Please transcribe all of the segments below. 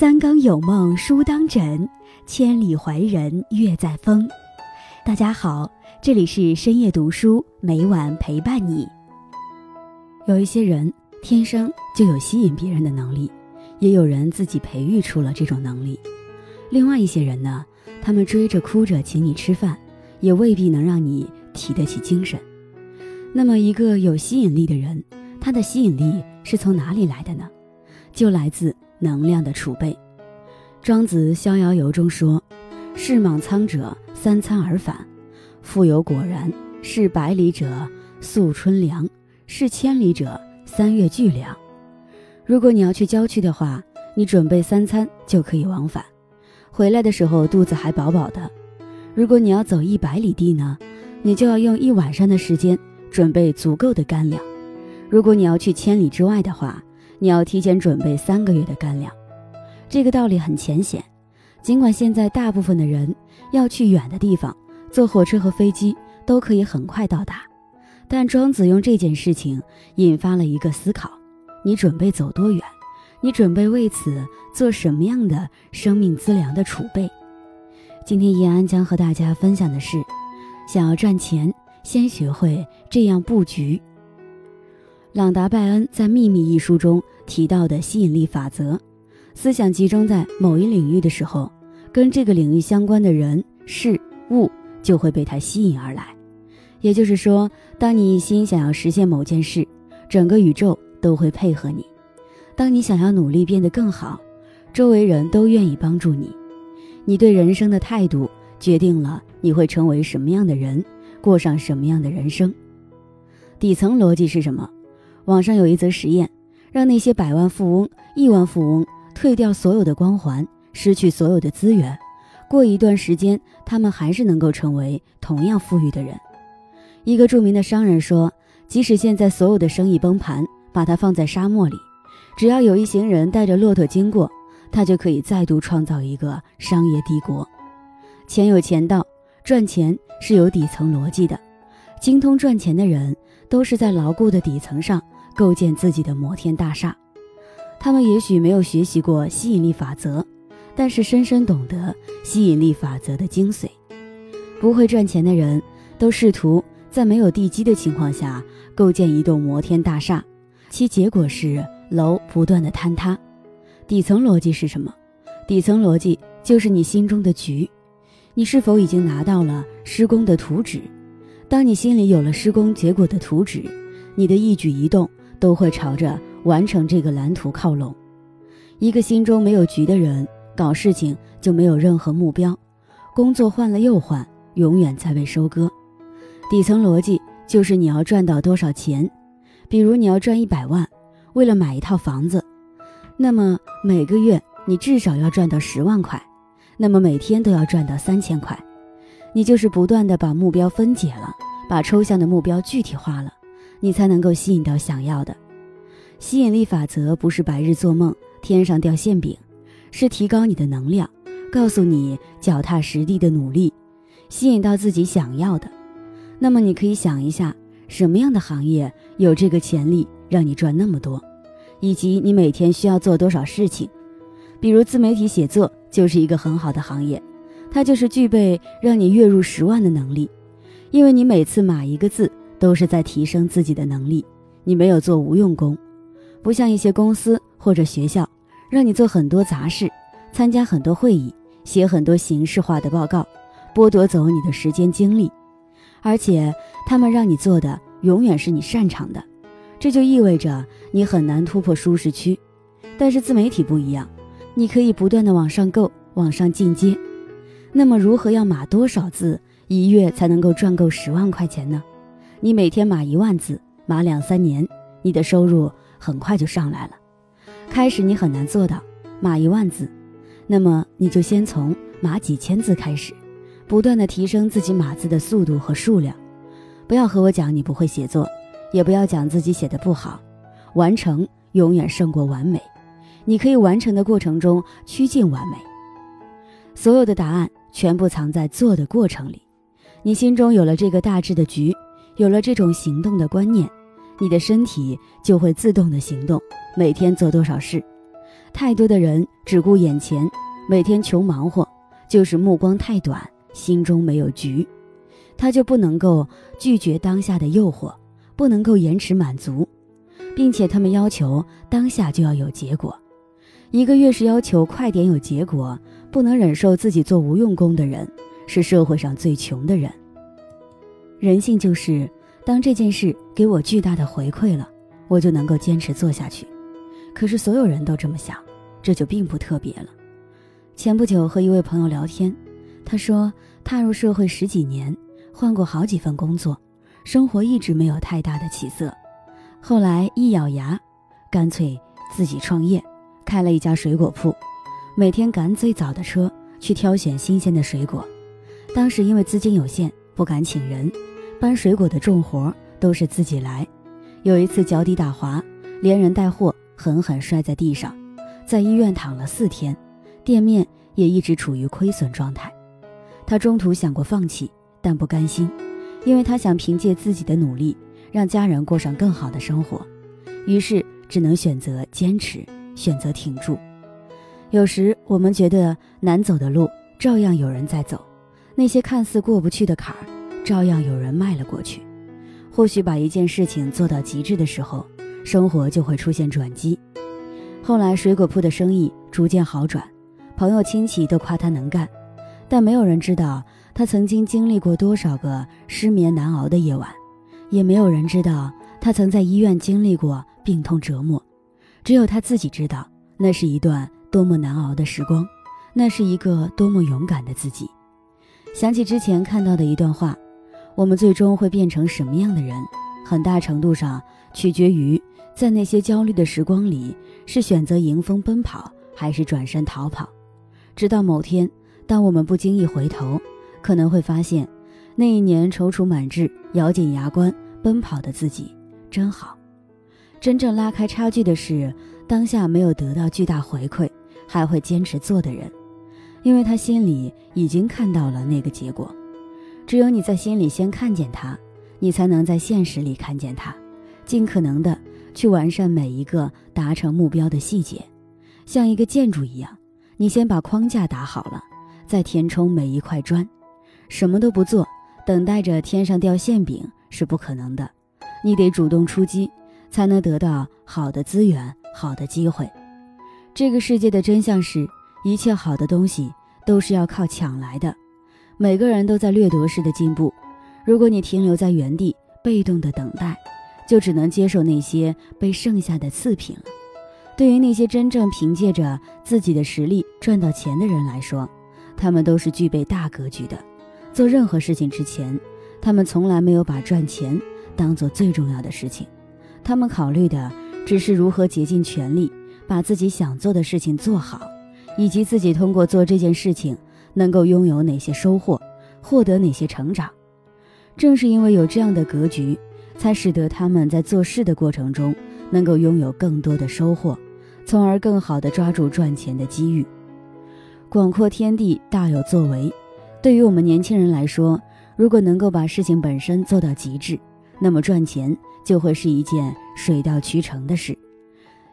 三更有梦书当枕，千里怀人月在风。大家好，这里是深夜读书，每晚陪伴你。有一些人天生就有吸引别人的能力，也有人自己培育出了这种能力。另外一些人呢，他们追着哭着请你吃饭，也未必能让你提得起精神。那么，一个有吸引力的人，他的吸引力是从哪里来的呢？就来自能量的储备。庄子《逍遥游》中说：“是莽苍者三餐而返，复有果然；是百里者宿春粮，是千里者三月聚粮。”如果你要去郊区的话，你准备三餐就可以往返，回来的时候肚子还饱饱的。如果你要走一百里地呢，你就要用一晚上的时间。准备足够的干粮。如果你要去千里之外的话，你要提前准备三个月的干粮。这个道理很浅显。尽管现在大部分的人要去远的地方，坐火车和飞机都可以很快到达，但庄子用这件事情引发了一个思考：你准备走多远？你准备为此做什么样的生命资粮的储备？今天叶安将和大家分享的是：想要赚钱。先学会这样布局。朗达·拜恩在《秘密》一书中提到的吸引力法则，思想集中在某一领域的时候，跟这个领域相关的人事物就会被他吸引而来。也就是说，当你一心想要实现某件事，整个宇宙都会配合你；当你想要努力变得更好，周围人都愿意帮助你。你对人生的态度决定了你会成为什么样的人。过上什么样的人生？底层逻辑是什么？网上有一则实验，让那些百万富翁、亿万富翁退掉所有的光环，失去所有的资源，过一段时间，他们还是能够成为同样富裕的人。一个著名的商人说：“即使现在所有的生意崩盘，把它放在沙漠里，只要有一行人带着骆驼经过，他就可以再度创造一个商业帝国。钱有钱道。”赚钱是有底层逻辑的，精通赚钱的人都是在牢固的底层上构建自己的摩天大厦。他们也许没有学习过吸引力法则，但是深深懂得吸引力法则的精髓。不会赚钱的人都试图在没有地基的情况下构建一栋摩天大厦，其结果是楼不断的坍塌。底层逻辑是什么？底层逻辑就是你心中的局。你是否已经拿到了施工的图纸？当你心里有了施工结果的图纸，你的一举一动都会朝着完成这个蓝图靠拢。一个心中没有局的人，搞事情就没有任何目标，工作换了又换，永远在被收割。底层逻辑就是你要赚到多少钱。比如你要赚一百万，为了买一套房子，那么每个月你至少要赚到十万块。那么每天都要赚到三千块，你就是不断的把目标分解了，把抽象的目标具体化了，你才能够吸引到想要的。吸引力法则不是白日做梦，天上掉馅饼，是提高你的能量，告诉你脚踏实地的努力，吸引到自己想要的。那么你可以想一下，什么样的行业有这个潜力让你赚那么多，以及你每天需要做多少事情，比如自媒体写作。就是一个很好的行业，它就是具备让你月入十万的能力，因为你每次码一个字都是在提升自己的能力，你没有做无用功，不像一些公司或者学校，让你做很多杂事，参加很多会议，写很多形式化的报告，剥夺走你的时间精力，而且他们让你做的永远是你擅长的，这就意味着你很难突破舒适区，但是自媒体不一样。你可以不断的往上够，往上进阶。那么，如何要码多少字一月才能够赚够十万块钱呢？你每天码一万字，码两三年，你的收入很快就上来了。开始你很难做到码一万字，那么你就先从码几千字开始，不断的提升自己码字的速度和数量。不要和我讲你不会写作，也不要讲自己写的不好，完成永远胜过完美。你可以完成的过程中趋近完美，所有的答案全部藏在做的过程里。你心中有了这个大致的局，有了这种行动的观念，你的身体就会自动的行动。每天做多少事，太多的人只顾眼前，每天穷忙活，就是目光太短，心中没有局，他就不能够拒绝当下的诱惑，不能够延迟满足，并且他们要求当下就要有结果。一个越是要求快点有结果，不能忍受自己做无用功的人，是社会上最穷的人。人性就是，当这件事给我巨大的回馈了，我就能够坚持做下去。可是所有人都这么想，这就并不特别了。前不久和一位朋友聊天，他说踏入社会十几年，换过好几份工作，生活一直没有太大的起色。后来一咬牙，干脆自己创业。开了一家水果铺，每天赶最早的车去挑选新鲜的水果。当时因为资金有限，不敢请人，搬水果的重活都是自己来。有一次脚底打滑，连人带货狠狠摔在地上，在医院躺了四天，店面也一直处于亏损状态。他中途想过放弃，但不甘心，因为他想凭借自己的努力让家人过上更好的生活，于是只能选择坚持。选择挺住，有时我们觉得难走的路，照样有人在走；那些看似过不去的坎儿，照样有人迈了过去。或许把一件事情做到极致的时候，生活就会出现转机。后来水果铺的生意逐渐好转，朋友亲戚都夸他能干，但没有人知道他曾经经历过多少个失眠难熬的夜晚，也没有人知道他曾在医院经历过病痛折磨。只有他自己知道，那是一段多么难熬的时光，那是一个多么勇敢的自己。想起之前看到的一段话：我们最终会变成什么样的人，很大程度上取决于在那些焦虑的时光里，是选择迎风奔跑，还是转身逃跑。直到某天，当我们不经意回头，可能会发现，那一年踌躇满志、咬紧牙关奔跑的自己真好。真正拉开差距的是，当下没有得到巨大回馈，还会坚持做的人，因为他心里已经看到了那个结果。只有你在心里先看见他，你才能在现实里看见他，尽可能的去完善每一个达成目标的细节，像一个建筑一样，你先把框架打好了，再填充每一块砖。什么都不做，等待着天上掉馅饼是不可能的，你得主动出击。才能得到好的资源、好的机会。这个世界的真相是，一切好的东西都是要靠抢来的。每个人都在掠夺式的进步。如果你停留在原地，被动的等待，就只能接受那些被剩下的次品了。对于那些真正凭借着自己的实力赚到钱的人来说，他们都是具备大格局的。做任何事情之前，他们从来没有把赚钱当做最重要的事情。他们考虑的只是如何竭尽全力把自己想做的事情做好，以及自己通过做这件事情能够拥有哪些收获，获得哪些成长。正是因为有这样的格局，才使得他们在做事的过程中能够拥有更多的收获，从而更好地抓住赚钱的机遇。广阔天地大有作为，对于我们年轻人来说，如果能够把事情本身做到极致，那么赚钱。就会是一件水到渠成的事。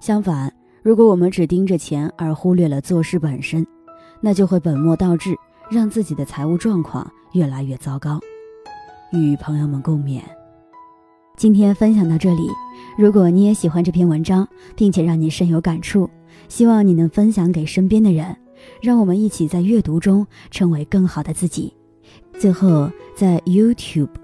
相反，如果我们只盯着钱而忽略了做事本身，那就会本末倒置，让自己的财务状况越来越糟糕。与朋友们共勉。今天分享到这里，如果你也喜欢这篇文章，并且让你深有感触，希望你能分享给身边的人，让我们一起在阅读中成为更好的自己。最后，在 YouTube。